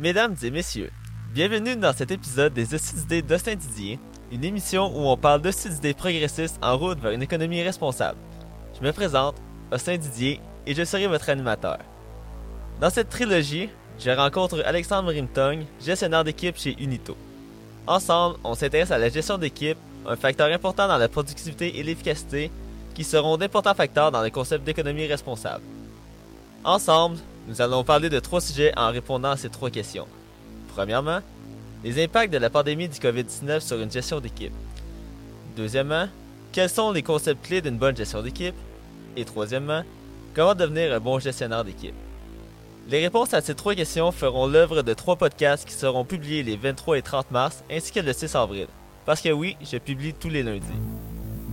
Mesdames et messieurs, bienvenue dans cet épisode des Hosties d'idées d'Austin Didier, une émission où on parle d'idées progressistes en route vers une économie responsable. Je me présente, Austin Didier, et je serai votre animateur. Dans cette trilogie, je rencontre Alexandre Rimtong, gestionnaire d'équipe chez Unito. Ensemble, on s'intéresse à la gestion d'équipe, un facteur important dans la productivité et l'efficacité, qui seront d'importants facteurs dans le concept d'économie responsable. Ensemble, nous allons parler de trois sujets en répondant à ces trois questions. Premièrement, les impacts de la pandémie du COVID-19 sur une gestion d'équipe. Deuxièmement, quels sont les concepts clés d'une bonne gestion d'équipe? Et troisièmement, comment devenir un bon gestionnaire d'équipe? Les réponses à ces trois questions feront l'œuvre de trois podcasts qui seront publiés les 23 et 30 mars ainsi que le 6 avril. Parce que oui, je publie tous les lundis.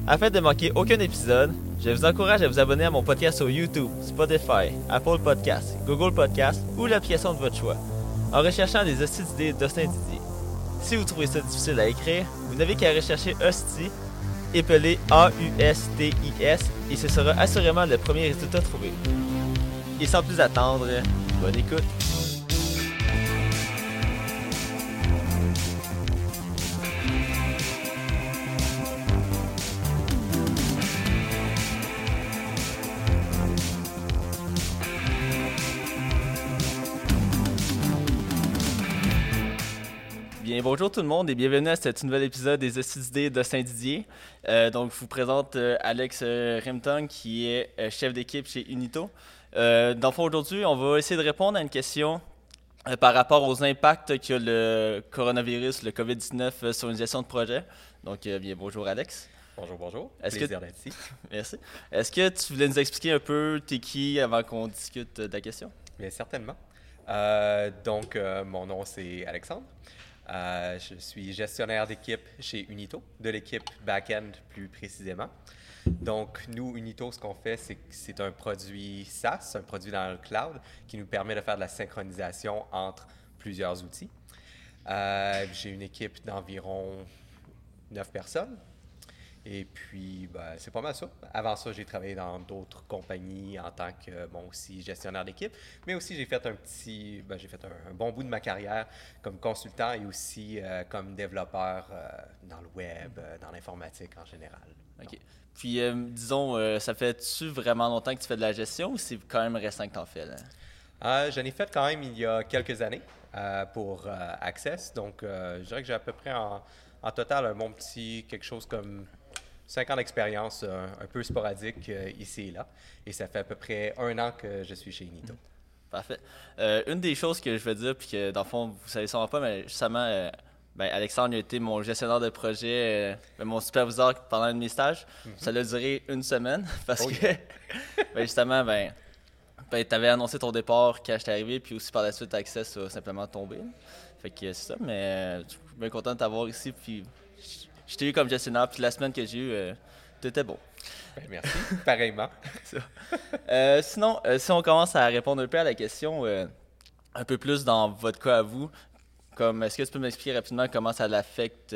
Afin de manquer aucun épisode, je vous encourage à vous abonner à mon podcast sur YouTube, Spotify, Apple Podcasts, Google Podcasts ou l'application de votre choix, en recherchant les hosties d'idées d'Austin Didier. Si vous trouvez ça difficile à écrire, vous n'avez qu'à rechercher hostie, épelé A-U-S-T-I-S, et ce sera assurément le premier résultat trouvé. Et sans plus attendre, bonne écoute! Bonjour tout le monde et bienvenue à cet nouvel épisode des Hosties de Saint-Didier. Euh, donc, je vous présente euh, Alex euh, Rimtong, qui est euh, chef d'équipe chez Unito. Dans le fond, aujourd'hui, on va essayer de répondre à une question par rapport aux impacts que le coronavirus, le COVID-19, euh, sur une gestion de projet. Donc, bien, bonjour Alex. Bonjour, bonjour. Est-ce Plaisir d'être ici. Merci. Est-ce que tu voulais nous expliquer un peu t'es qui avant qu'on discute de la question? Bien certainement. Euh, donc, euh, mon nom c'est Alexandre. Euh, je suis gestionnaire d'équipe chez Unito, de l'équipe back-end plus précisément. Donc, nous, Unito, ce qu'on fait, c'est que c'est un produit SaaS, un produit dans le cloud, qui nous permet de faire de la synchronisation entre plusieurs outils. Euh, J'ai une équipe d'environ 9 personnes. Et puis, ben, c'est pas mal ça. Avant ça, j'ai travaillé dans d'autres compagnies en tant que, bon, aussi gestionnaire d'équipe. Mais aussi, j'ai fait un petit, ben, j'ai fait un, un bon bout de ma carrière comme consultant et aussi euh, comme développeur euh, dans le web, euh, dans l'informatique en général. OK. Puis, euh, disons, ça fait-tu vraiment longtemps que tu fais de la gestion ou c'est quand même récent que tu en fais? Là? Euh, J'en ai fait quand même il y a quelques années euh, pour euh, Access. Donc, je dirais que j'ai à peu près en, en total un bon petit quelque chose comme 5 ans d'expérience euh, un peu sporadique euh, ici et là. Et ça fait à peu près un an que je suis chez Nito. Parfait. Euh, une des choses que je veux dire, puis que dans le fond, vous savez sûrement pas, mais justement, euh, ben, Alexandre a été mon gestionnaire de projet, euh, ben, mon superviseur pendant un de mes stages. Ça a duré une semaine parce Oh que, ben, justement, ben, ben, tu avais annoncé ton départ quand j'étais arrivé, puis aussi par la suite, Access a simplement tombé. Fait que c'est ça, mais je suis bien content de t'avoir ici, puis je- t'ai eu comme gestionnaire, puis la semaine que j'ai eu, euh, tout était bon. Ben, merci. Pareillement. Euh, sinon, euh, si on commence à répondre un peu à la question, euh, un peu plus dans votre cas à vous, comme est-ce que tu peux m'expliquer rapidement comment ça l'affecte,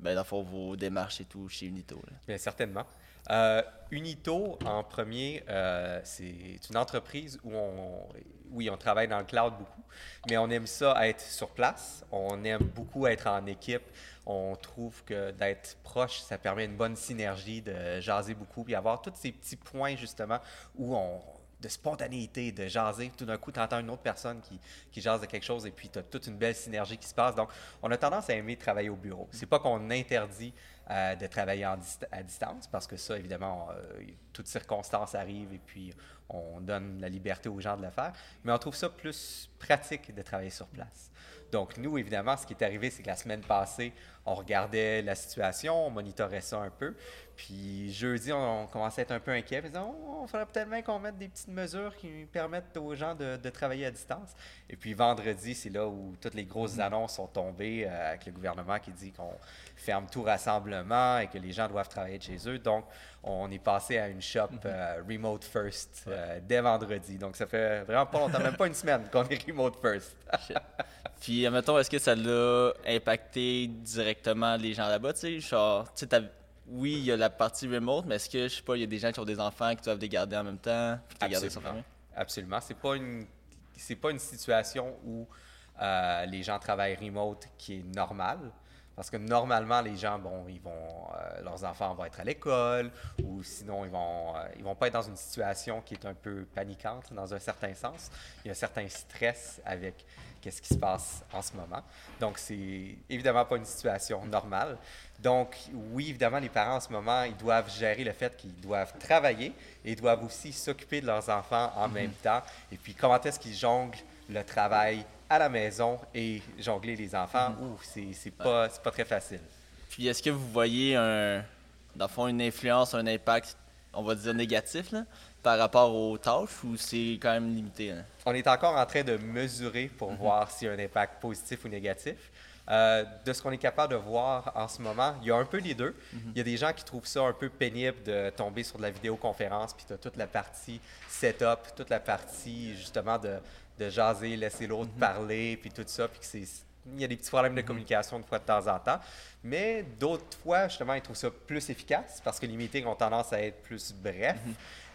ben, dans le fond, vos démarches et tout chez Unito? là? Bien certainement. Euh, Unito, en premier, euh, c'est une entreprise où on, oui, on travaille dans le cloud beaucoup, mais on aime ça être sur place. On aime beaucoup être en équipe. On trouve que d'être proche, ça permet une bonne synergie, de jaser beaucoup, puis avoir tous ces petits points justement où on de spontanéité, de jaser. Tout d'un coup, tu entends une autre personne qui, qui jase de quelque chose et puis tu as toute une belle synergie qui se passe. Donc, on a tendance à aimer travailler au bureau. C'est pas qu'on interdit euh, de travailler à distance parce que ça, évidemment, euh, toutes circonstances arrivent et puis on donne la liberté aux gens de le faire. Mais on trouve ça plus pratique de travailler sur place. Donc, nous, évidemment, ce qui est arrivé, c'est que la semaine passée, on regardait la situation, on monitorait ça un peu. Puis jeudi, on, on commençait à être un peu inquiet. On disait, oh, on faudrait peut-être bien qu'on mette des petites mesures qui permettent aux gens de, de travailler à distance. Et puis vendredi, c'est là où toutes les grosses annonces sont tombées euh, avec le gouvernement qui dit qu'on ferme tout rassemblement et que les gens doivent travailler de chez eux. Donc, on est passé à une shop euh, remote first euh, dès vendredi. Donc, ça fait vraiment pas longtemps, même pas une semaine qu'on est remote first. Puis, admettons, est-ce que ça l'a impacté directement les gens là-bas, tu sais, genre, tu sais, t'as- oui, il y a la partie remote, mais est-ce que, je sais pas, il y a des gens qui ont des enfants qui doivent les garder en même temps, puis les garder sont Absolument. fermés? Absolument. C'est pas une c'est pas une situation où Euh, les gens travaillent remote, qui est normal. Parce que normalement, les gens, bon, ils vont, euh, leurs enfants vont être à l'école ou sinon, ils vont, euh, ils vont pas être dans une situation qui est un peu paniquante dans un certain sens. Il y a un certain stress avec qu'est-ce qui se passe en ce moment. Donc, c'est évidemment pas une situation normale. Donc, oui, évidemment, les parents en ce moment, ils doivent gérer le fait qu'ils doivent travailler et ils doivent aussi s'occuper de leurs enfants en même temps. Et puis, comment est-ce qu'ils jonglent le travail à la maison et jongler les enfants, ouf, c'est c'est pas, c'est pas très facile. Puis est-ce que vous voyez un, dans le fond, une influence, un impact, on va dire négatif, là, par rapport aux tâches ou c'est quand même limité? là? On est encore en train de mesurer pour voir s'il y a un impact positif ou négatif. Euh, de ce qu'on est capable de voir en ce moment, il y a un peu les deux. Il y a des gens qui trouvent ça un peu pénible de tomber sur de la vidéoconférence, puis tu as toute la partie setup, toute la partie justement de, de jaser, laisser l'autre parler, puis tout ça, puis que c'est il y a des petits problèmes de communication de fois de temps en temps. Mais d'autres fois, justement, ils trouvent ça plus efficace parce que les meetings ont tendance à être plus brefs.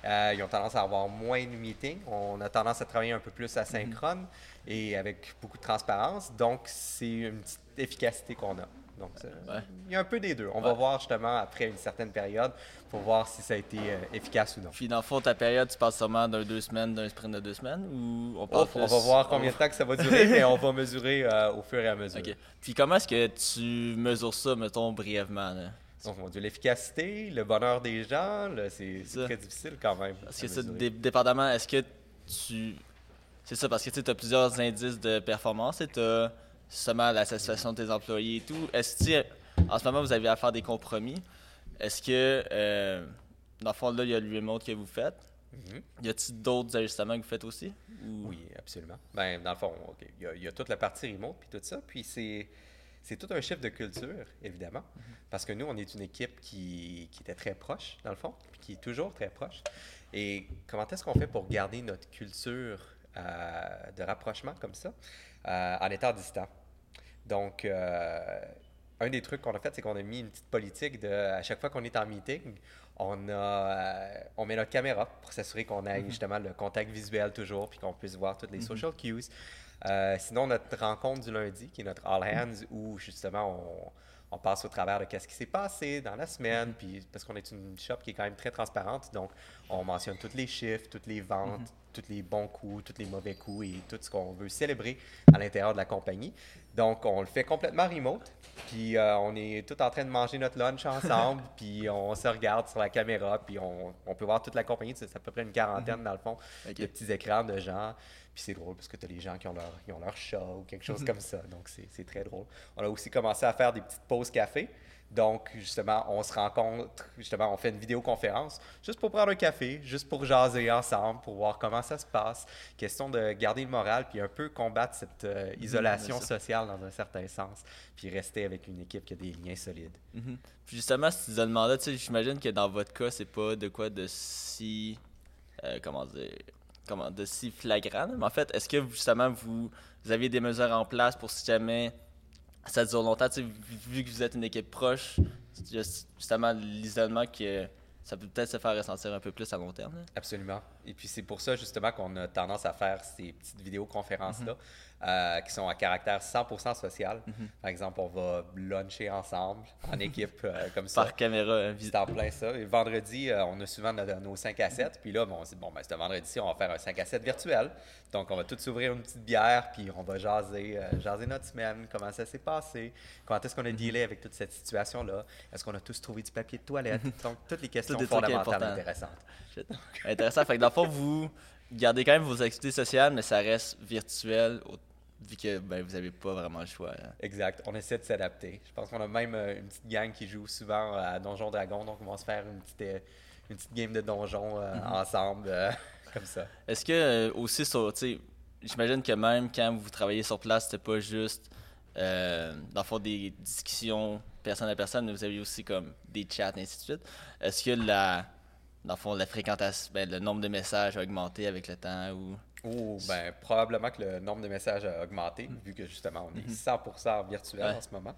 Euh, ils ont tendance à avoir moins de meetings. On a tendance à travailler un peu plus asynchrone et avec beaucoup de transparence. Donc, c'est une petite efficacité qu'on a. Donc, Ouais. il y a un peu des deux. On va voir justement après une certaine période pour voir si ça a été euh, efficace ou non. Puis dans le fond, ta période, tu passes sûrement d'un deux semaines, d'un sprint de deux semaines ou on parle Ouf, on plus- va voir combien de temps que ça va durer, mais on va mesurer euh, au fur et à mesure. Puis comment est-ce que tu mesures ça, mettons, brièvement? Là? Donc, mon Dieu, l'efficacité, le bonheur des gens, là, c'est très difficile quand même. Parce que ça, dépendamment, est-ce que tu... C'est ça, parce que tu as plusieurs indices de performance et tu as justement la satisfaction de tes employés et tout. Est-ce que, en ce moment, vous avez à faire des compromis? Est-ce que, euh, dans le fond, là, il y a le remote que vous faites. Mhm. Y a-t-il d'autres ajustements que vous faites aussi? Ou- Oui, absolument. Ben, dans le fond, OK, il y, a- il y a toute la partie remote puis tout ça. Puis c'est, c'est tout un chiffre de culture, évidemment. Parce que nous, on est une équipe qui, qui était très proche, dans le fond, puis qui est toujours très proche. Et comment est-ce qu'on fait pour garder notre culture euh, de rapprochement comme ça euh, en étant distant? Donc, euh, un des trucs qu'on a fait, c'est qu'on a mis une petite politique de, à chaque fois qu'on est en meeting, on, a, on met notre caméra pour s'assurer qu'on ait justement le contact visuel toujours, puis qu'on puisse voir toutes les social cues. Euh, sinon, notre rencontre du lundi, qui est notre All Hands, où justement on, on passe au travers de qu'est-ce qui s'est passé dans la semaine, puis parce qu'on est une shop qui est quand même très transparente, donc on mentionne tous les chiffres, toutes les ventes, tous les bons coups, tous les mauvais coups et tout ce qu'on veut célébrer à l'intérieur de la compagnie. Donc, on le fait complètement remote. Puis, euh, on est tout en train de manger notre lunch ensemble. puis, on se regarde sur la caméra. Puis, on, on peut voir toute la compagnie. C'est à peu près une quarantaine, dans le fond, de petits écrans de gens. Puis, c'est drôle parce que tu as les gens qui ont leur, ont leur chat ou quelque chose comme ça. Donc, c'est c'est très drôle. On a aussi commencé à faire des petites pauses café. Donc, justement, on se rencontre, justement, on fait une vidéoconférence juste pour prendre un café, juste pour jaser ensemble, pour voir comment ça se passe. Question de garder le moral, puis un peu combattre cette euh, isolation bien sûr. sociale dans un certain sens, puis rester avec une équipe qui a des liens solides. Mhm. Puis justement, si tu te demandais, tu sais, j'imagine que dans votre cas, c'est pas de quoi de si. euh, comment dire. Comment, de si flagrant. Mais en fait, est-ce que justement vous, vous aviez des mesures en place pour si jamais ça dure longtemps, vu que vous êtes une équipe proche, juste- justement l'isolement que ça peut peut-être se faire ressentir un peu plus à long terme. là? Absolument. Et puis c'est pour ça justement qu'on a tendance à faire ces petites vidéoconférences-là euh, qui sont à caractère 100% social. Par exemple, on va luncher ensemble en équipe euh, comme ça. Par caméra, vis- C'est en plein ça. Et vendredi, euh, on a souvent nos, nos 5 à 7. Puis là, bon, on s'est dit, bon, ben, ce vendredi-ci, on va faire un 5 à 7 virtuel. Donc, on va tous s'ouvrir une petite bière, puis on va jaser, euh, jaser notre semaine, comment ça s'est passé, comment est-ce qu'on a dealé avec toute cette situation-là, est-ce qu'on a tous trouvé du papier de toilette? Donc, toutes les questions trucs fondamentales intéressantes. Intéressant. Fait que dans le fond, vous gardez quand même vos activités sociales, mais ça reste virtuel, au- vu que ben, vous n'avez pas vraiment le choix. hein. Exact. On essaie de s'adapter. Je pense qu'on a même euh, une petite gang qui joue souvent à Donjon Dragon, donc on va se faire une petite, euh, une petite game de donjon euh, ensemble, euh, comme ça. Est-ce que euh, aussi j'imagine que même quand vous travaillez sur place, c'était pas juste euh, dans le fond des discussions personne à personne, mais vous aviez aussi comme des chats et ainsi de suite. Est-ce que la dans le fond la fréquentation, ben, le nombre de messages a augmenté avec le temps ou Oh, ben, probablement que le nombre de messages a augmenté, vu que justement, on est 100% virtuel Ouais. en ce moment.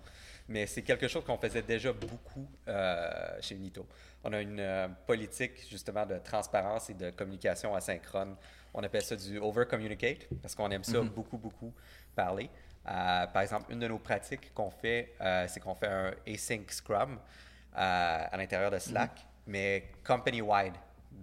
Mais c'est quelque chose qu'on faisait déjà beaucoup euh, chez Nito. On a une euh, politique justement de transparence et de communication asynchrone. On appelle ça du over-communicate parce qu'on aime ça Mhm. beaucoup, beaucoup parler. Euh, par exemple, une de nos pratiques qu'on fait, c'est qu'on fait un async scrum à l'intérieur de Slack, mais company-wide.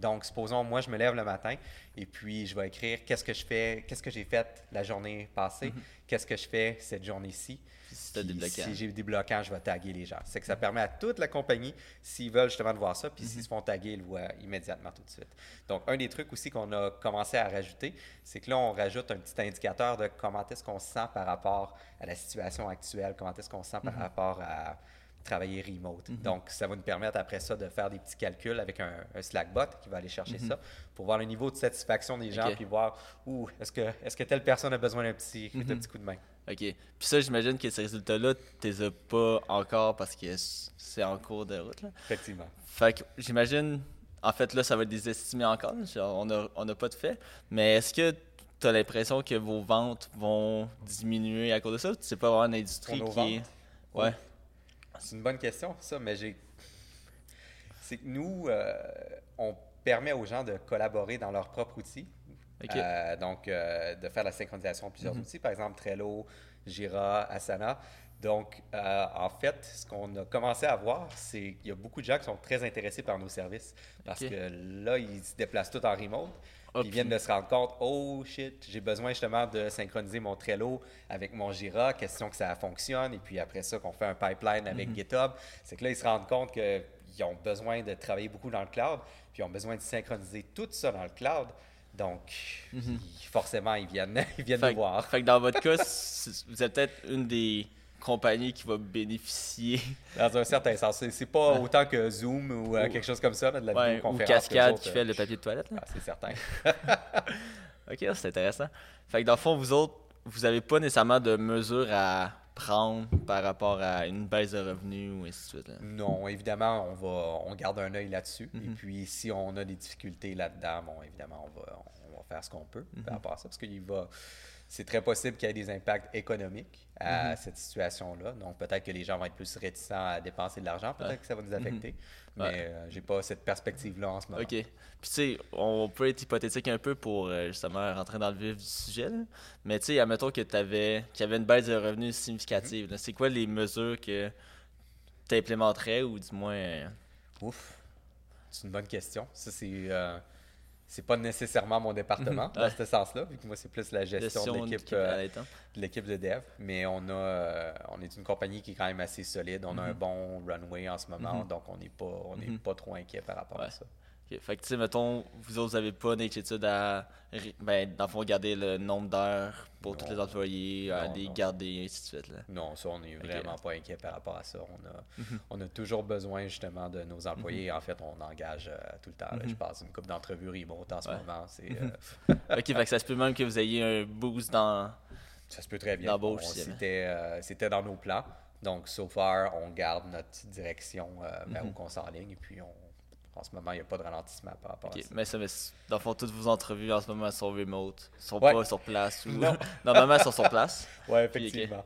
Donc, supposons, moi, je me lève le matin et puis je vais écrire qu'est-ce que je fais, qu'est-ce que j'ai fait la journée passée, qu'est-ce que je fais cette journée-ci. Si. Si j'ai des blocages, je vais taguer les gens. C'est que ça permet à toute la compagnie, s'ils veulent justement de voir ça, puis s'ils se font taguer, ils le voient immédiatement tout de suite. Donc, un des trucs aussi qu'on a commencé à rajouter, c'est que là, on rajoute un petit indicateur de comment est-ce qu'on se sent par rapport à la situation actuelle, comment est-ce qu'on se sent par rapport à travailler remote. Donc, ça va nous permettre après ça de faire des petits calculs avec un, un Slackbot qui va aller chercher ça pour voir le niveau de satisfaction des gens, Ok. puis voir où est-ce que, est que telle personne a besoin d'un petit, Mhm. petit coup de main. OK. Puis ça, j'imagine que ces résultats-là, tu les as pas encore parce que c'est en cours de route. Là. Effectivement. Fait que j'imagine, en fait, là, ça va être des estimés encore. Genre, on n'a on a pas de fait. Mais est-ce que tu as l'impression que vos ventes vont diminuer à cause de ça? C'est pas vraiment une industrie qui est. Ouais. C'est une bonne question, ça, mais j'ai. C'est que nous, euh, on permet aux gens de collaborer dans leur propre outil. Euh, donc, euh, de faire la synchronisation de plusieurs Mhm. outils, par exemple Trello, Jira, Asana. Donc, euh, en fait, ce qu'on a commencé à voir, c'est qu'il y a beaucoup de gens qui sont très intéressés par nos services. Parce que là, ils se déplacent tout en remote. Ah, Puis ils viennent de se rendre compte, oh shit, j'ai besoin justement de synchroniser mon Trello avec mon Jira, question que ça fonctionne, et puis après ça, qu'on fait un pipeline avec Mhm. GitHub. C'est que là, ils se rendent compte qu'ils ont besoin de travailler beaucoup dans le cloud, puis ils ont besoin de synchroniser tout ça dans le cloud. Donc, ils- forcément, ils viennent, ils viennent Mhm. Fait, nous voir. fait que dans votre cas, vous êtes peut-être une des compagnies qui va bénéficier Dans un certain sens. C'est- pas autant que Zoom ou euh, Ou- quelque chose comme ça, là, de la ouais, ou vidéoconférence. Cascade qu'eux autres, qui euh, fait le papier de toilette. ah, c'est certain. Ok, c'est intéressant. Fait que dans le fond, vous autres, vous n'avez pas nécessairement de mesures à prendre par rapport à une baisse de revenus ou ainsi de suite. là. Non, évidemment, on va, on garde un œil là-dessus. Et Mhm. puis, si on a des difficultés là-dedans, bon, évidemment, on va, on va faire ce qu'on peut Mhm. par rapport à ça, parce qu'il va, c'est très possible qu'il y ait des impacts économiques à Mhm. cette situation-là. Donc, peut-être que les gens vont être plus réticents à dépenser de l'argent, peut-être que ça va nous affecter. Mais Ouais. euh, j'ai pas cette perspective-là en ce moment. Ok. Puis tu sais, on peut être hypothétique un peu pour euh, justement rentrer dans le vif du sujet. là. Mais tu sais, admettons que tu avais, qu'il y avait une baisse de revenus significative. là. C'est quoi les mesures que tu implémenterais ou du moins. euh, Ouf, c'est une bonne question. Ça, c'est euh, c'est pas nécessairement mon département Mhm. dans Ouais. ce sens-là, vu que moi, c'est plus la gestion, gestion de l'équipe. d'équipe euh, de l'équipe de dev, mais on a euh, on est une compagnie qui est quand même assez solide. On a un bon runway en ce moment, Mhm. donc on n'est pas on n'est Mhm. pas trop inquiet par rapport à ça. Fait que tu sais, mettons, vous autres, vous n'avez pas d'inquiétude à, ben, dans le fond, garder le nombre d'heures pour tous les employés, à les non. garder, et ainsi de suite. Là. Non, ça on est Ok. vraiment pas inquiet par rapport à ça. On a Mhm. on a toujours besoin justement de nos employés. En fait, on engage euh, tout le temps. là. Mhm. Je passe une coupe d'entrevues remote en ce Ouais. moment. C'est Mhm. euh, ok, fait que ça se peut même que vous ayez un boost dans. Ça se peut très bien. C'était euh, c'était dans nos plans. Donc, so far, on garde notre direction euh, Mhm. où qu'on s'enligne. Et puis, on, en ce moment, il n'y a pas de ralentissement par rapport à ça. mais ça, mais dans le fond, toutes vos entrevues en ce moment sont remote, sont Ouais. pas sur place ou. Non. Normalement, elles sont sur place. Puis, ok. effectivement.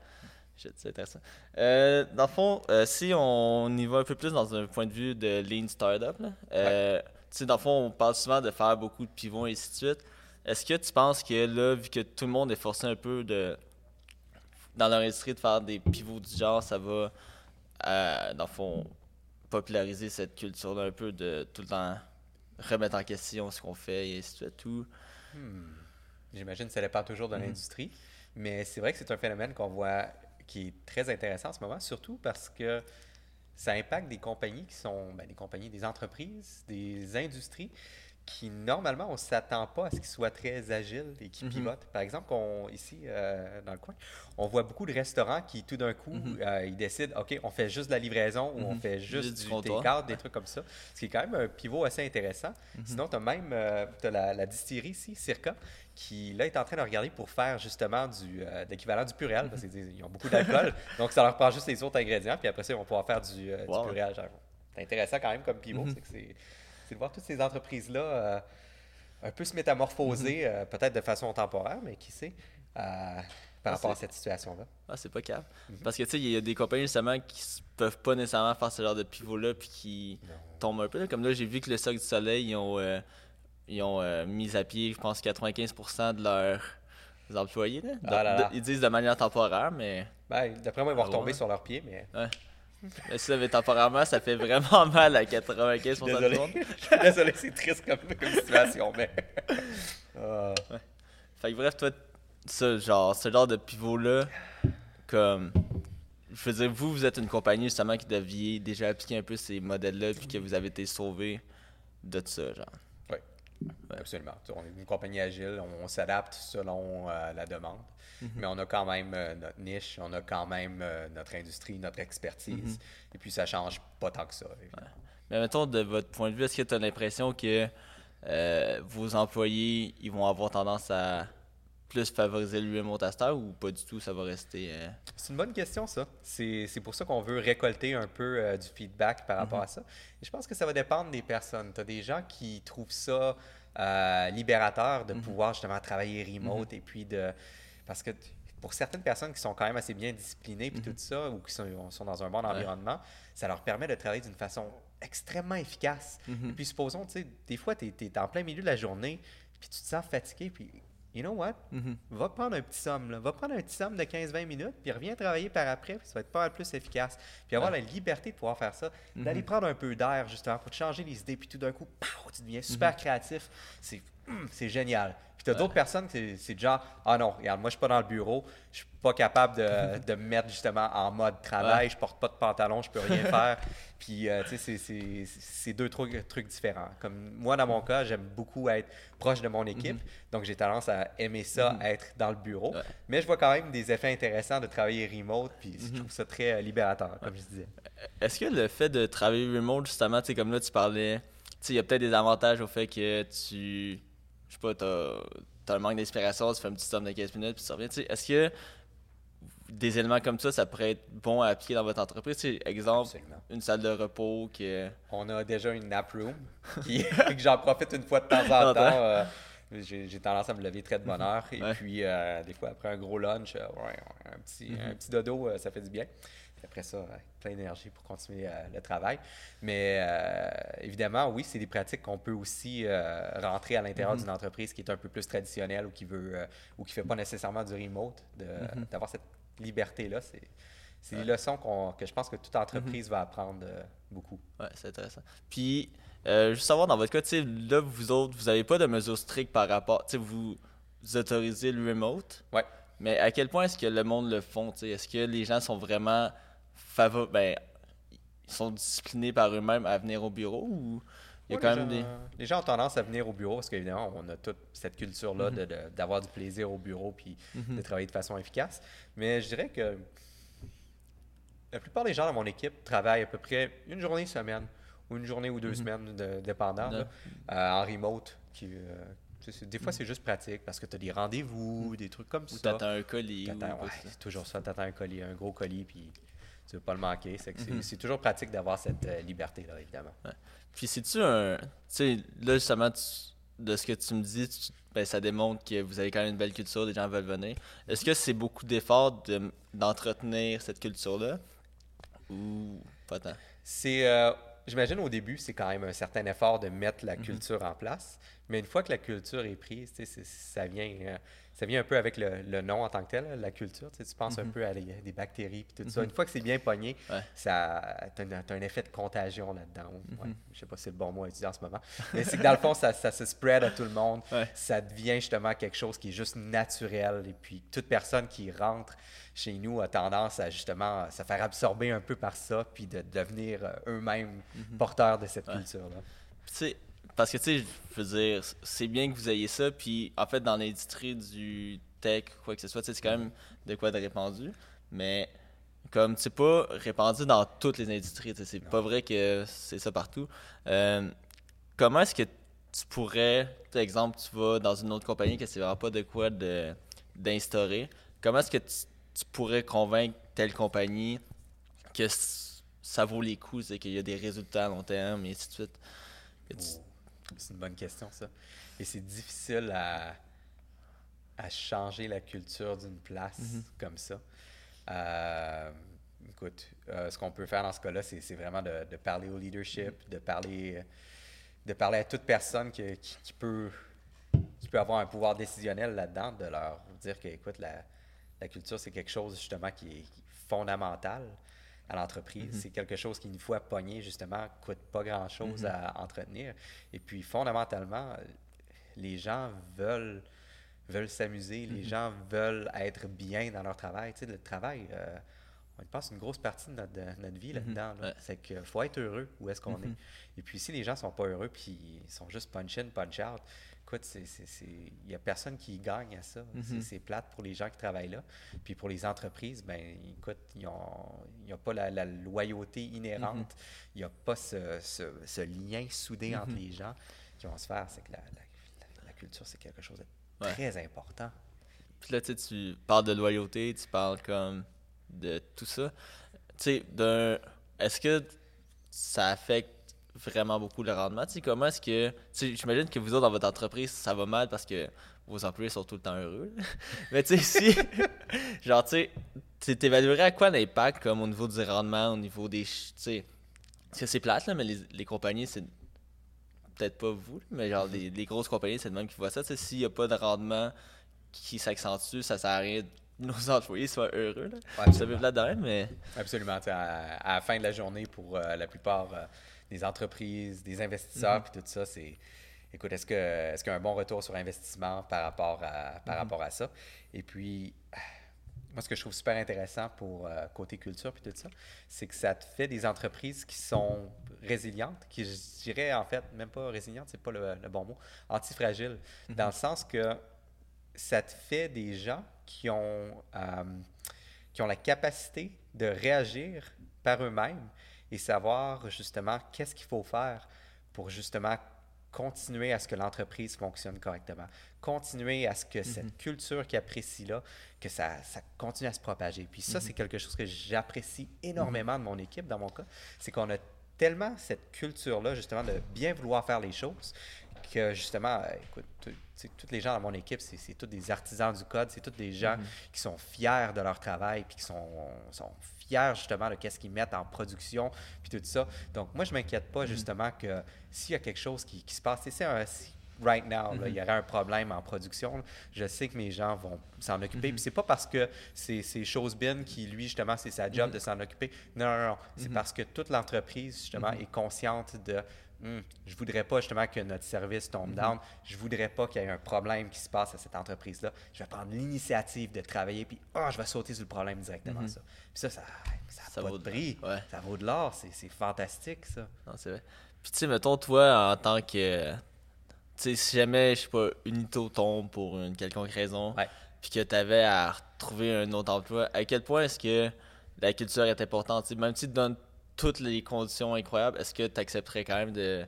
C'est intéressant. Euh, dans le fond, euh, si on y va un peu plus dans un point de vue de lean startup, là, euh, tu sais, dans le fond, on parle souvent de faire beaucoup de pivots et ainsi de suite. Est-ce que tu penses que là, vu que tout le monde est forcé un peu de dans leur industrie de faire des pivots du genre, ça va, dans le fond, populariser cette culture-là un peu de tout le temps remettre en question ce qu'on fait et ainsi de suite. Ou... Hmm. J'imagine que ça dépend toujours de Mhm. l'industrie. Mais c'est vrai que c'est un phénomène qu'on voit qui est très intéressant en ce moment, surtout parce que ça impacte des compagnies qui sont ben, des compagnies, des entreprises, des industries qui, normalement, on ne s'attend pas à ce qu'ils soient très agiles et qui Mhm. pivotent. Par exemple, on, ici, euh, dans le coin, on voit beaucoup de restaurants qui, tout d'un coup, Mhm. euh, ils décident, OK, on fait juste de la livraison ou on Mhm. fait juste Juste du du comptoir. take-out, des trucs comme ça. Ce qui est quand même un pivot assez intéressant. Sinon, tu as même euh, la, la distillerie ici, Circa, qui là est en train de regarder pour faire justement du euh, l'équivalent du purel, parce qu'ils ont beaucoup d'alcool. donc, ça leur prend juste les autres ingrédients, puis après ça, ils vont pouvoir faire du, du Wow. purel. Genre, C'est intéressant quand même comme pivot, c'est que c'est c'est de voir toutes ces entreprises-là euh, un peu se métamorphoser, Mhm. euh, peut-être de façon temporaire, mais qui sait, euh, par Ah, rapport à cette situation-là. Ah, c'est pas grave. Mhm. Parce que tu sais, il y a des compagnies justement qui peuvent pas nécessairement faire ce genre de pivot-là puis qui Non. tombent un peu. là. Comme là, j'ai vu que le Soc du Soleil, ils ont, ils ont mis à pied, je pense, 95% de leurs employés. Là. Ah là ils disent de manière temporaire, mais, Ben, D'après moi, ils vont Ah retomber ouais. sur leurs pieds, mais. mais ça, mais temporairement, ça fait vraiment mal à 95% du Désolé. monde. Je suis désolé, c'est triste comme, comme situation, mais. Ah. Fait que bref, toi, ce genre, ce genre de pivot-là, comme. Je veux dire, vous, vous êtes une compagnie justement qui deviez déjà appliquer un peu ces modèles-là, puis que vous avez été sauvé de ça, genre. Absolument. On est une compagnie agile, on, s'adapte selon euh, la demande, mais on a quand même euh, notre niche, on a quand même euh, notre industrie, notre expertise, et puis ça change pas tant que ça. Mais mettons, de votre point de vue, est-ce que tu as l'impression que vos employés, ils vont avoir tendance à plus favoriser le remote à cette heure ou pas du tout, ça va rester. euh, C'est une bonne question, ça. C'est pour ça qu'on veut récolter un peu euh, du feedback par rapport à ça. Et je pense que ça va dépendre des personnes. Tu as des gens qui trouvent ça euh, libérateur de pouvoir justement travailler remote et puis de. Parce que pour certaines personnes qui sont quand même assez bien disciplinées puis tout ça, ou qui sont, sont dans un bon environnement, ça leur permet de travailler d'une façon extrêmement efficace. Et puis supposons, tu sais, des fois, tu es, en plein milieu de la journée, puis tu te sens fatigué, puis you know what? Va prendre un petit somme, là. Va prendre un petit somme de 15-20 minutes, puis reviens travailler par après, puis ça va être pas mal plus efficace. Puis avoir la liberté de pouvoir faire ça, d'aller prendre un peu d'air, justement, pour te changer les idées, puis tout d'un coup, pow, tu deviens super créatif. C'est hum, c'est génial. Puis tu as d'autres personnes, c'est genre, ah non, regarde, moi, je suis pas dans le bureau, je suis pas capable de, de me mettre justement en mode travail, je porte pas de pantalon, je peux rien faire. Puis, euh, tu sais, c'est- deux trucs, trucs différents. Comme moi, dans mon cas, j'aime beaucoup être proche de mon équipe, donc j'ai tendance à aimer ça, être dans le bureau. Ouais. Mais je vois quand même des effets intéressants de travailler remote, puis je trouve ça très euh, libérateur, comme je disais. Est-ce que le fait de travailler remote, justement, tu sais, comme là, tu parlais, tu sais, il y a peut-être des avantages au fait que tu, sais pas, t'as as un manque d'inspiration, tu fais un petit somme de 15 minutes, puis tu reviens, est-ce que des éléments comme ça, ça pourrait être bon à appliquer dans votre entreprise? Exemple, Absolument. une salle de repos que... On a déjà une nap room qui, que j'en profite une fois de temps en temps. euh, j'ai tendance à me lever très de bonne heure. Et Ouais. puis, euh, des fois, après un gros lunch, euh, ouais, un, petit, un petit dodo, ça fait du bien. Après ça, euh, plein d'énergie pour continuer euh, le travail. Mais euh, évidemment, oui, c'est des pratiques qu'on peut aussi euh, rentrer à l'intérieur d'une entreprise qui est un peu plus traditionnelle ou qui veut ou qui fait pas nécessairement du remote, de- d'avoir cette liberté-là. C'est c'est des leçons qu'on- que je pense que toute entreprise va apprendre beaucoup. Ouais, c'est intéressant. Puis, juste savoir, dans votre cas, là, vous autres, vous n'avez pas de mesures strictes par rapport, tu sais, vous, vous autorisez le remote, Ouais. mais à quel point est-ce que le monde le font? Est-ce que les gens sont vraiment favor... ben, ils sont disciplinés par eux-mêmes à venir au bureau ou il y a Ouais, quand les même gens, des... euh, les gens ont tendance à venir au bureau parce qu'évidemment, on a toute cette culture-là de- de- d'avoir du plaisir au bureau puis de travailler de façon efficace. Mais je dirais que la plupart des gens dans mon équipe travaillent à peu près une journée semaine ou une journée ou deux semaines, de, dépendant, là, euh, en remote. Qui, euh, tu des fois, c'est juste pratique parce que tu as des rendez-vous, des trucs comme Ou ça. un colis ou T'attends- pas ouais, ça. c'est toujours ça, t'attends un colis, un gros colis, puis tu veux pas le manquer. C'est que c'est- toujours pratique d'avoir cette euh, liberté-là, évidemment. Puis c'est-tu un... Tu sais, là, justement, tu- de ce que tu me dis, tu- ben, ça démontre que vous avez quand même une belle culture, les gens veulent venir. Est-ce que c'est beaucoup d'efforts de- d'entretenir cette culture-là? Ou pas tant? C'est, euh, j'imagine au début, c'est quand même un certain effort de mettre la culture en place. Mais une fois que la culture est prise, tu sais, c'est- ça vient, euh, ça vient un peu avec le, le nom en tant que tel, la culture. Tu, sais, tu penses un peu à des, des bactéries puis tout ça. Une fois que c'est bien pogné, Ouais. ça, t'as, un, t'as un effet de contagion là-dedans. Ouais, je sais pas si c'est le bon mot à utiliser en ce moment. Mais c'est que dans le fond, ça, ça se spread à tout le monde. Ouais. Ça devient justement quelque chose qui est juste naturel. Et puis toute personne qui rentre chez nous a tendance à justement se faire absorber un peu par ça, puis de devenir euh, eux-mêmes porteurs de cette culture-là. Tu sais, parce que, tu sais, je veux dire, c'est bien que vous ayez ça, puis en fait, dans l'industrie du tech, quoi que ce soit, c'est quand même de quoi de répandu, mais comme, c'est pas répandu dans toutes les industries, c'est pas vrai que c'est ça partout. Euh, comment est-ce que tu pourrais, par exemple, tu vas dans une autre compagnie que c'est vraiment pas de quoi d'instaurer, comment est-ce que tu, pourrais convaincre telle compagnie que ça vaut les coups, c'est qu'il y a des résultats à long terme, et ainsi de suite? C'est une bonne question, ça. Et c'est difficile à, à changer la culture d'une place comme ça. Euh, écoute, euh, ce qu'on peut faire dans ce cas-là, c'est c'est vraiment de, de parler au leadership, de parler, de parler à toute personne qui, qui, peut, qui peut avoir un pouvoir décisionnel là-dedans, de leur dire que, écoute, la, la culture, c'est quelque chose justement qui est fondamental à l'entreprise. Mm-hmm. C'est quelque chose qui, une fois pogné, justement, coûte pas grand-chose mm-hmm. à entretenir. Et puis, fondamentalement, les gens veulent veulent s'amuser, les mm-hmm. gens veulent être bien dans leur travail. Tu sais, le travail, euh, on passe une grosse partie de notre, vie là-dedans. C'est qu'il faut être heureux où est-ce qu'on est. Et puis si les gens sont pas heureux puis ils sont juste punch in, punch out, écoute, il n'y a personne qui gagne à ça. Mm-hmm. C'est plate pour les gens qui travaillent là. Puis pour les entreprises, ben écoute, il n'y a pas la, loyauté inhérente. Mm-hmm. Il n'y a pas ce, lien soudé entre les gens qui vont se faire. C'est que la, culture, c'est quelque chose de très important. Puis là, tu parles de loyauté, tu parles comme de tout ça. Tu sais, d'un. Est-ce que ça affecte vraiment beaucoup le rendement? Tu sais, comment est-ce que. Tu sais, j'imagine que vous autres, dans votre entreprise, ça va mal parce que vos employés sont tout le temps heureux. Mais tu sais, si. genre, tu sais, t'évaluerais à quoi l'impact, comme au niveau du rendement, au niveau des. Tu sais. Parce que c'est plate, là, mais les, les compagnies, c'est peut-être pas vous, mais genre les, grosses compagnies, c'est le même qui voit ça. S'il n'y a pas de rendement qui s'accentue, ça sert à rien que nos employés soient heureux. Là. ça peut là mais. Absolument. À, la fin de la journée, pour euh, la plupart euh, des entreprises, des investisseurs, mm-hmm. puis tout ça, c'est. Écoute, est-ce que est-ce qu'il y a un bon retour sur investissement par rapport à, par mm-hmm. rapport à ça? Et puis, moi, ce que je trouve super intéressant pour euh, côté culture puis tout ça, c'est que ça te fait des entreprises qui sont résilientes, qui, je dirais, en fait, même pas résilientes, c'est pas le, bon mot, antifragiles, mm dans le sens que ça te fait des gens qui ont, euh, qui ont la capacité de réagir par eux-mêmes et savoir justement qu'est-ce qu'il faut faire pour justement continuer à ce que l'entreprise fonctionne correctement, continuer à ce que cette mhm. culture qui apprécie là, que ça, ça, continue à se propager. Puis ça, c'est mhm. quelque chose que j'apprécie énormément de mon équipe, dans mon cas, c'est qu'on a tellement cette culture-là, justement, de bien vouloir faire les choses, que justement, euh, écoute, tous les gens dans mon équipe, c'est tous des artisans du code, c'est tous des gens qui sont fiers de leur travail, puis qui sont, sont fiers justement de qu'est-ce qu'ils mettent en production, puis tout ça. Donc moi, je m'inquiète pas justement que s'il y a quelque chose qui, se passe, c'est un, right now, il y mm-hmm. aurait un problème en production, je sais que mes gens vont s'en occuper. Mm-hmm. Puis c'est pas parce que c'est Chosebin qui, lui, justement, c'est sa job mm-hmm. de s'en occuper. Non, non, non. C'est parce que toute l'entreprise, justement, est consciente de hmm, je voudrais pas justement que notre service tombe down. Je voudrais pas qu'il y ait un problème qui se passe à cette entreprise-là. Je vais prendre l'initiative de travailler, puis oh, je vais sauter sur le problème directement. ça. Puis ça, ça, ça, vaut de prix. Ça vaut de l'or. C'est fantastique, ça. Non, c'est vrai. Puis tu sais, mettons, toi, en tant que sais, si jamais, je sais pas, Unito tombe pour une quelconque raison, puis que tu avais à retrouver un autre emploi, à quel point est-ce que la culture est importante? même si tu donnes toutes les conditions incroyables, est-ce que tu accepterais quand même de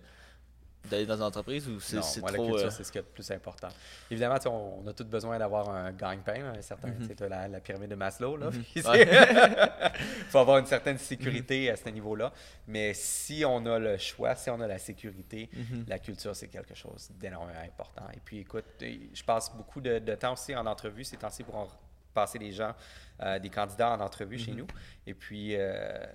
d'aller dans une entreprise ou c'est, trop... la culture, euh, c'est ce qui est le plus important. Évidemment, on, a tous besoin d'avoir un gagne-pain, un certain, mm-hmm. la, la, pyramide de Maslow. Il mm-hmm. faut avoir une certaine sécurité mm-hmm. à ce niveau-là. Mais si on a le choix, si on a la sécurité, la culture, c'est quelque chose d'énormément important. Et puis, écoute, je passe beaucoup de, temps aussi en entrevue ces temps-ci pour passer des gens, euh, des candidats en entrevue chez nous. Et puis... Euh,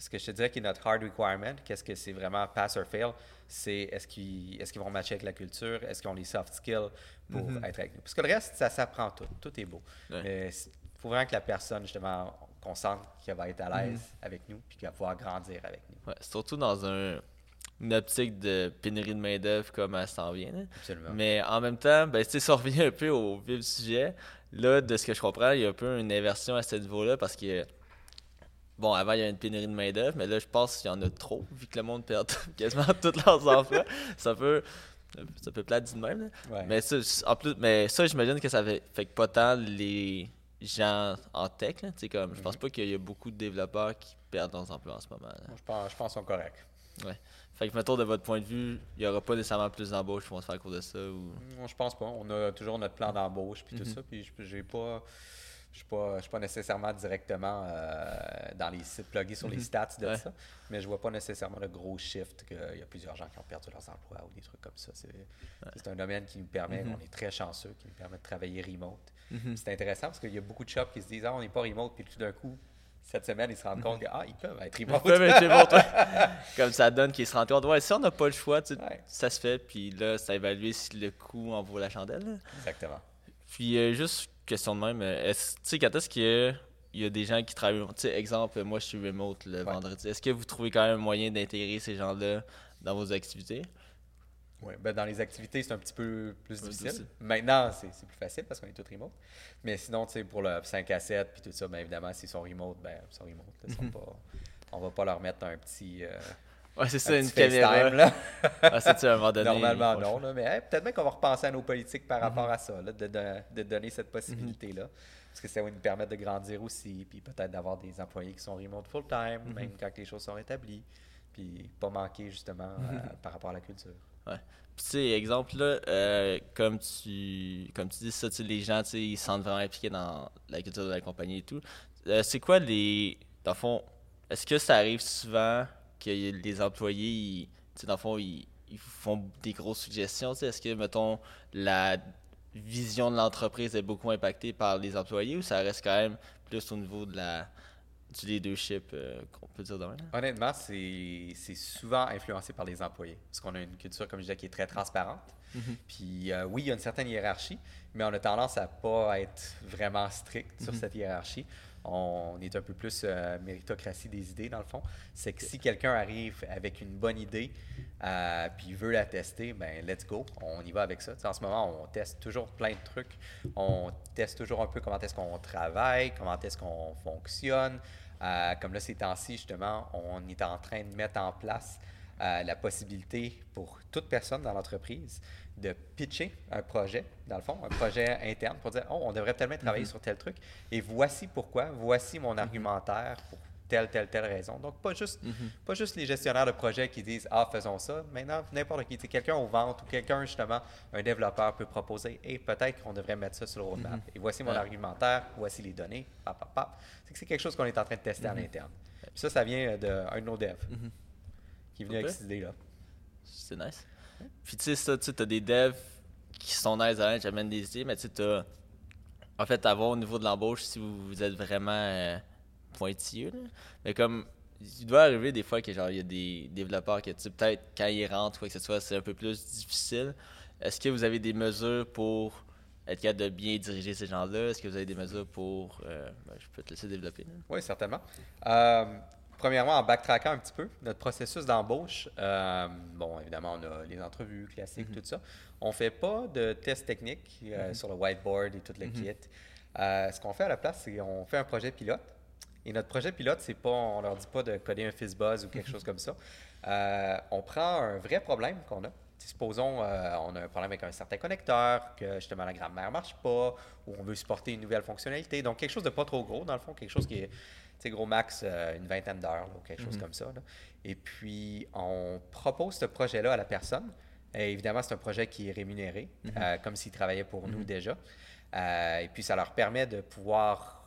ce que je te dirais qui est notre hard requirement, qu'est-ce que c'est vraiment pass or fail, c'est est-ce qu'ils est vont matcher avec la culture, est-ce qu'ils ont les soft skills pour mm-hmm. être avec nous. Parce que le reste, ça s'apprend tout, tout est beau. Mais il faut vraiment que la personne, justement, qu'on sente qu'elle va être à l'aise mm-hmm. avec nous puis qu'elle va pouvoir grandir avec nous. surtout dans un, une optique de pénurie de main-d'œuvre comme elle s'en vient. Absolument. Mais en même temps, ben, ça revient un peu au vif du sujet. Là, de ce que je comprends, il y a un peu une inversion à ce niveau-là parce que Bon, avant, il y a une pénurie de main-d'œuvre, mais là, je pense qu'il y en a trop, vu que le monde perd quasiment tous leurs emplois. ça peut. Ça peut plaire de même. Mais ça, en plus, mais ça, j'imagine que ça fait, fait que pas tant les gens en tech. Là, comme, Je pense mhm. pas qu'il y a beaucoup de développeurs qui perdent leurs emplois en ce moment. Je pense, je pense qu'ils sont corrects. Ouais. Fait que, mettons, de votre point de vue, il n'y aura pas nécessairement plus d'embauches qui vont se faire à cause de ça? Ou... Non, je pense pas. On a toujours notre plan d'embauche puis tout mhm. ça. Puis j'ai pas je ne suis, pas nécessairement directement euh, dans les sites, plugués sur les mhm. stats de ça, mais je vois pas nécessairement le gros shift qu'il y a plusieurs gens qui ont perdu leurs emplois ou des trucs comme ça. C'est un domaine qui nous permet, mhm. on est très chanceux, qui nous permet de travailler remote. Mhm. C'est intéressant parce qu'il y a beaucoup de shops qui se disent Ah, on n'est pas remote, puis tout d'un coup, cette semaine, ils se rendent compte que, ah, ils peuvent être Ils remote. peuvent être remote, ouais. Comme ça donne qu'ils se rendent compte, ouais, si on n'a pas le choix, tu Ouais. ça se fait, puis là, ça évalue si le coût en vaut la chandelle. Exactement. Puis euh, juste question de même, euh, est-ce, tu sais, quand est-ce qu'il y y a des gens qui travaillent, tu sais, exemple, moi je suis remote le Ouais. vendredi, est-ce que vous trouvez quand même un moyen d'intégrer ces gens-là dans vos activités? Ouais, ben dans les activités, c'est un petit peu plus difficile. difficile. Maintenant, c'est c'est plus facile parce qu'on est tous remote. Mais sinon, tu sais, pour le 5 à 7 puis tout ça, ben évidemment, s'ils sont remote, ben ils sont remote. là. Sont pas, on va pas leur mettre un petit, euh, Ouais, c'est un ça, une caméra. là. Ah, c'est à un moment donné. Normalement, non. là, mais hey, peut-être bien qu'on va repenser à nos politiques par rapport Mhm. à ça, là, de, de- de donner cette possibilité-là. Parce que ça va nous permettre de grandir aussi, puis peut-être d'avoir des employés qui sont remote full-time, Mhm. même quand les choses sont rétablies, puis pas manquer justement euh, Mhm. par rapport à la culture. Puis, tu sais, exemple, là, euh, comme, tu, comme tu dis ça, tu les gens, tu sais, ils se sentent vraiment impliqués dans la culture de la compagnie et tout. Euh, c'est quoi les. Dans le fond, est-ce que ça arrive souvent que les employés, ils, dans le fond, ils, ils font des grosses suggestions? Est-ce que, mettons, la vision de l'entreprise est beaucoup impactée par les employés ou ça reste quand même plus au niveau de la, du leadership, euh, qu'on peut dire demain? Honnêtement, c'est souvent influencé par les employés. Parce qu'on a une culture, comme je disais, qui est très transparente. Mhm. Puis euh, oui, il y a une certaine hiérarchie, mais on a tendance à pas être vraiment strict sur Mhm. cette hiérarchie. On est un peu plus euh, méritocratie des idées, dans le fond. C'est que si quelqu'un arrive avec une bonne idée, euh, puis il veut la tester, ben let's go, on y va avec ça. En ce moment, on teste toujours plein de trucs. On teste toujours un peu comment est-ce qu'on travaille, comment est-ce qu'on fonctionne. Euh, comme là, ces temps-ci, justement, on est en train de mettre en place euh, la possibilité pour toute personne dans l'entreprise de pitcher un projet, dans le fond, un projet interne pour dire, oh, on devrait tellement travailler sur tel truc, et voici pourquoi, voici mon argumentaire pour telle, telle, telle raison. Donc, pas juste, Mhm. pas juste les gestionnaires de projet qui disent, ah, faisons ça. Maintenant, n'importe qui, sais, quelqu'un aux ventes ou quelqu'un, justement, un développeur peut proposer, et peut-être qu'on devrait mettre ça sur le roadmap. Mhm. Et voici mon Ouais. argumentaire, voici les données, pap, pap, pap. C'est que c'est quelque chose qu'on est en train de tester à Mhm. l'interne. Puis ça, ça vient d'un de nos devs Mhm. Qui est venu avec Ok. cette idée-là. C'est nice. Puis tu sais, ça, tu t'as des devs qui sont nice à l'aide, j'amène des idées, mais tu sais, t'as. En fait, à voir au niveau de l'embauche si vous, vous êtes vraiment euh, pointilleux. là. Mais comme. Il doit arriver des fois que genre il y a des développeurs que tu sais, peut-être quand ils rentrent ou quoi que ce soit, c'est un peu plus difficile. Est-ce que vous avez des mesures pour être capable de bien diriger ces gens-là? Est-ce que vous avez des mesures pour. euh, ben, je peux te laisser développer. là. Oui, certainement. Euh, premièrement, en backtrackant un petit peu, notre processus d'embauche, euh, bon, évidemment, on a les entrevues classiques, tout ça. On ne fait pas de tests techniques euh, sur le whiteboard et tout le kit. Euh, ce qu'on fait à la place, c'est qu'on fait un projet pilote. Et notre projet pilote, c'est pas, on leur dit pas de coder un fizzbuzz ou quelque chose comme ça. On prend un vrai problème qu'on a. Supposons, euh, on a un problème avec un certain connecteur, que justement la grammaire ne marche pas, ou on veut supporter une nouvelle fonctionnalité. Donc, quelque chose de pas trop gros, dans le fond, quelque chose qui est, tu sais, gros max, euh, une vingtaine d'heures, ou quelque chose Mhm. comme ça. là. Et puis, on propose ce projet-là à la personne. Et évidemment, c'est un projet qui est rémunéré, euh, comme s'ils travaillaient pour nous déjà. Euh, et puis, ça leur permet de pouvoir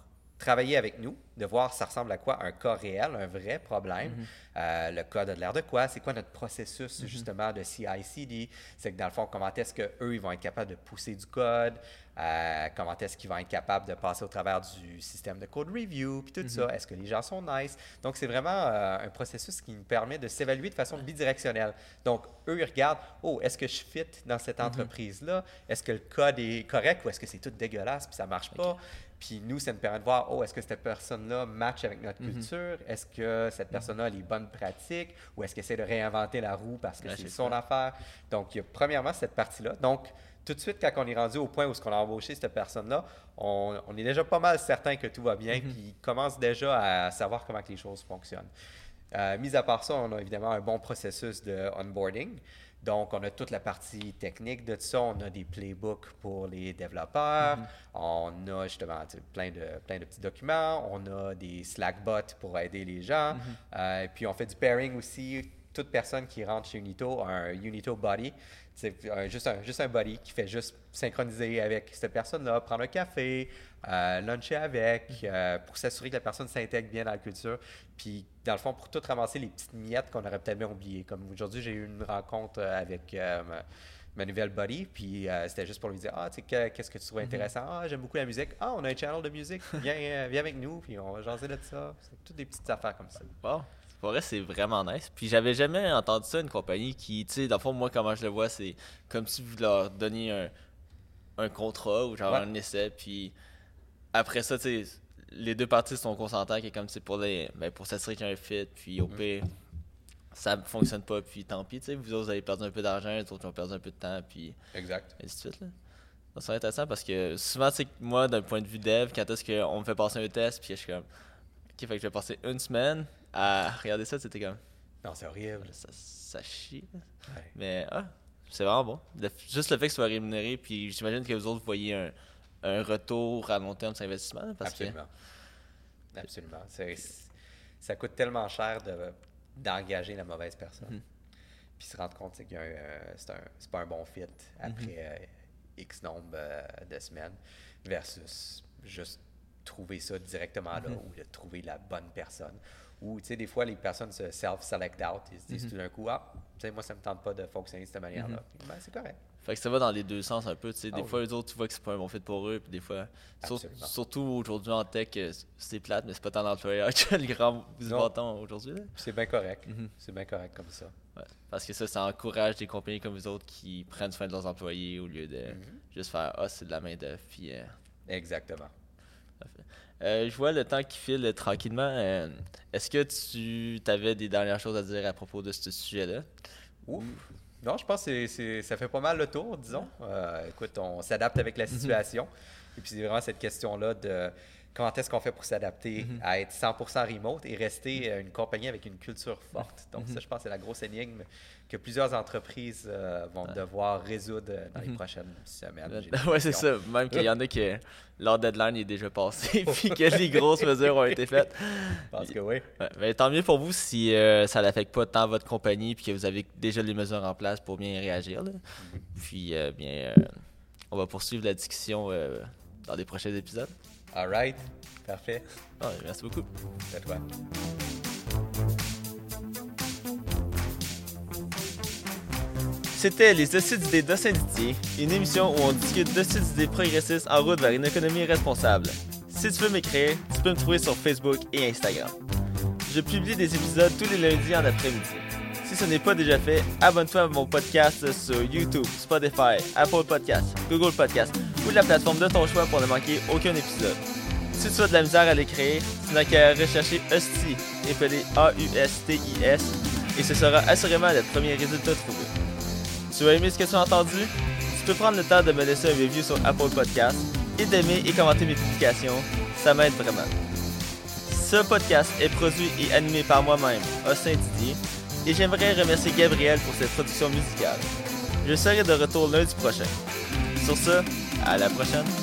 travailler avec nous, de voir ça ressemble à quoi un cas réel, un vrai problème. Euh, le cas a de l'air de quoi? C'est quoi notre processus justement de CI/CD? C'est que dans le fond, comment est-ce qu'eux, ils vont être capables de pousser du code? Euh, comment est-ce qu'ils vont être capables de passer au travers du système de code review? Puis tout ça, est-ce que les gens sont nice? Donc, c'est vraiment euh, un processus qui nous permet de s'évaluer de façon bidirectionnelle. Donc, eux, ils regardent, oh, est-ce que je fit dans cette entreprise-là? Est-ce que le code est correct ou est-ce que c'est tout dégueulasse puis ça marche pas? Puis nous, ça nous permet de voir, oh, est-ce que cette personne-là match avec notre culture? Est-ce que cette personne-là a les bonnes pratiques? Ou est-ce qu'elle essaie de réinventer la roue parce que c'est son ça. affaire? Donc, il y a premièrement cette partie-là. Donc, tout de suite, quand on est rendu au point où on a embauché cette personne-là, on, on est déjà pas mal certain que tout va bien, puis il commence déjà à savoir comment que les choses fonctionnent. Euh, mis à part ça, on a évidemment un bon processus de onboarding. Donc, on a toute la partie technique de ça. On a des playbooks pour les développeurs. On a justement plein de, plein de petits documents. On a des Slack-bots pour aider les gens. Euh, puis, on fait du pairing aussi. Toute personne qui rentre chez Unito a un Unito Body. C'est juste, un, juste un body qui fait juste synchroniser avec cette personne-là, prendre un café, euh, luncher avec, euh, pour s'assurer que la personne s'intègre bien dans la culture. Puis, dans le fond, pour tout ramasser les petites miettes qu'on aurait peut-être bien oubliées. Comme aujourd'hui, j'ai eu une rencontre euh, avec euh, ma nouvelle buddy, puis euh, c'était juste pour lui dire Ah, tu sais, que- qu'est-ce que tu trouves intéressant? Ah, j'aime beaucoup la musique. Ah, on a un channel de musique, viens, viens avec nous, puis on va jaser de ça. C'est toutes des petites affaires comme ça. Bon, pour vrai, c'est vraiment nice. Puis j'avais jamais entendu ça, une compagnie qui, tu sais, dans le fond, moi, comment je le vois, c'est comme si vous leur donniez un, un contrat ou genre Ouais. un essai, puis après ça, tu sais, les deux parties sont consentants, que comme c'est pour les, ben, pour s'assurer qu'il y a un fit, puis au Mhm. pire, ça fonctionne pas, puis tant pis, tu sais, vous autres, vous avez perdu un peu d'argent, les autres ont perdu un peu de temps, puis Exact. ainsi de suite, là. Donc, c'est intéressant parce que souvent, tu sais, moi, d'un point de vue dev, quand est-ce qu'on me fait passer un test, puis je suis comme, ok, fait que je vais passer une semaine à regarder ça, c'était comme, Non, c'est horrible. ça, ça chie. Ouais. Mais, ah, c'est vraiment bon. Le- juste le fait que ce soit rémunéré, puis j'imagine que vous autres voyez un, un retour à long terme sur investissement, là, parce Absolument. Absolument. Ça coûte tellement cher de- d'engager la mauvaise personne. Mhm. Puis se rendre compte un, euh, c'est un- c'est pas un bon fit après Mhm. euh, X nombre euh, de semaines versus juste trouver ça directement là Mhm. ou de trouver la bonne personne. Ou, tu sais, des fois, les personnes se self-select out. Ils se disent Mhm. tout d'un coup, ah, tu sais, moi, ça me tente pas de fonctionner de cette manière-là. Mhm. Ben, c'est correct. fait que ça va dans les deux sens un peu. tu sais. Des Ah fois, eux autres, tu vois que c'est pas un bon fit pour eux, puis des fois, Absolument. surtout aujourd'hui en tech, euh, c'est plate, mais c'est pas tant l'employeur qui a le grand bâton aujourd'hui. là. C'est bien correct. Mhm. C'est bien correct comme ça. Ouais. Parce que ça, ça encourage des compagnies comme vous autres qui prennent soin de leurs employés au lieu de juste faire Ah, c'est de la main-d'œuvre. Puis, euh, Exactement. Euh, je vois le temps qui file euh, tranquillement. Euh, Est-ce que tu avais des dernières choses à dire à propos de ce sujet-là? Ouf. Non, je pense que c'est- ça fait pas mal le tour, disons. Euh, écoute, on s'adapte avec la situation. Et puis, c'est vraiment cette question-là de comment est-ce qu'on fait pour s'adapter Mhm. à être 100% remote et rester euh, une compagnie avec une culture forte? Donc, Mhm. ça, je pense que c'est la grosse énigme que plusieurs entreprises euh, vont Ouais. devoir résoudre dans les Mhm. prochaines semaines. ouais, c'est ça. Même qu'il y en a que leur deadline est déjà passé, puis que les grosses mesures ont été faites. Je pense que oui. Ouais, ben, tant mieux pour vous si euh, ça n'affecte pas tant votre compagnie, puis que vous avez déjà les mesures en place pour bien réagir. là. Puis, euh, bien, on va poursuivre la discussion dans les prochains épisodes. All right. Parfait. Ah, merci beaucoup. C'est à toi. C'était Les d'idées de Saint-Didier, une émission où on discute d'hosties d'idées progressistes en route vers une économie responsable. Si tu veux m'écrire, tu peux me trouver sur Facebook et Instagram. Je publie des épisodes tous les lundis en après-midi. Si ce n'est pas déjà fait, abonne-toi à mon podcast sur YouTube, Spotify, Apple Podcasts, Google Podcasts ou la plateforme de ton choix pour ne manquer aucun épisode. Si tu as de la misère à l'écrire, tu n'as qu'à rechercher Hostie, appelé A-U-S-T-I-S, et ce sera assurément le premier résultat trouvé. Tu as aimé ce que tu as entendu? Tu peux prendre le temps de me laisser un review sur Apple Podcasts et d'aimer et commenter mes publications. Ça m'aide vraiment. Ce podcast est produit et animé par moi-même, Austin Didier, et j'aimerais remercier Gabriel pour cette production musicale. Je serai de retour lundi prochain. Sur ce, à la prochaine.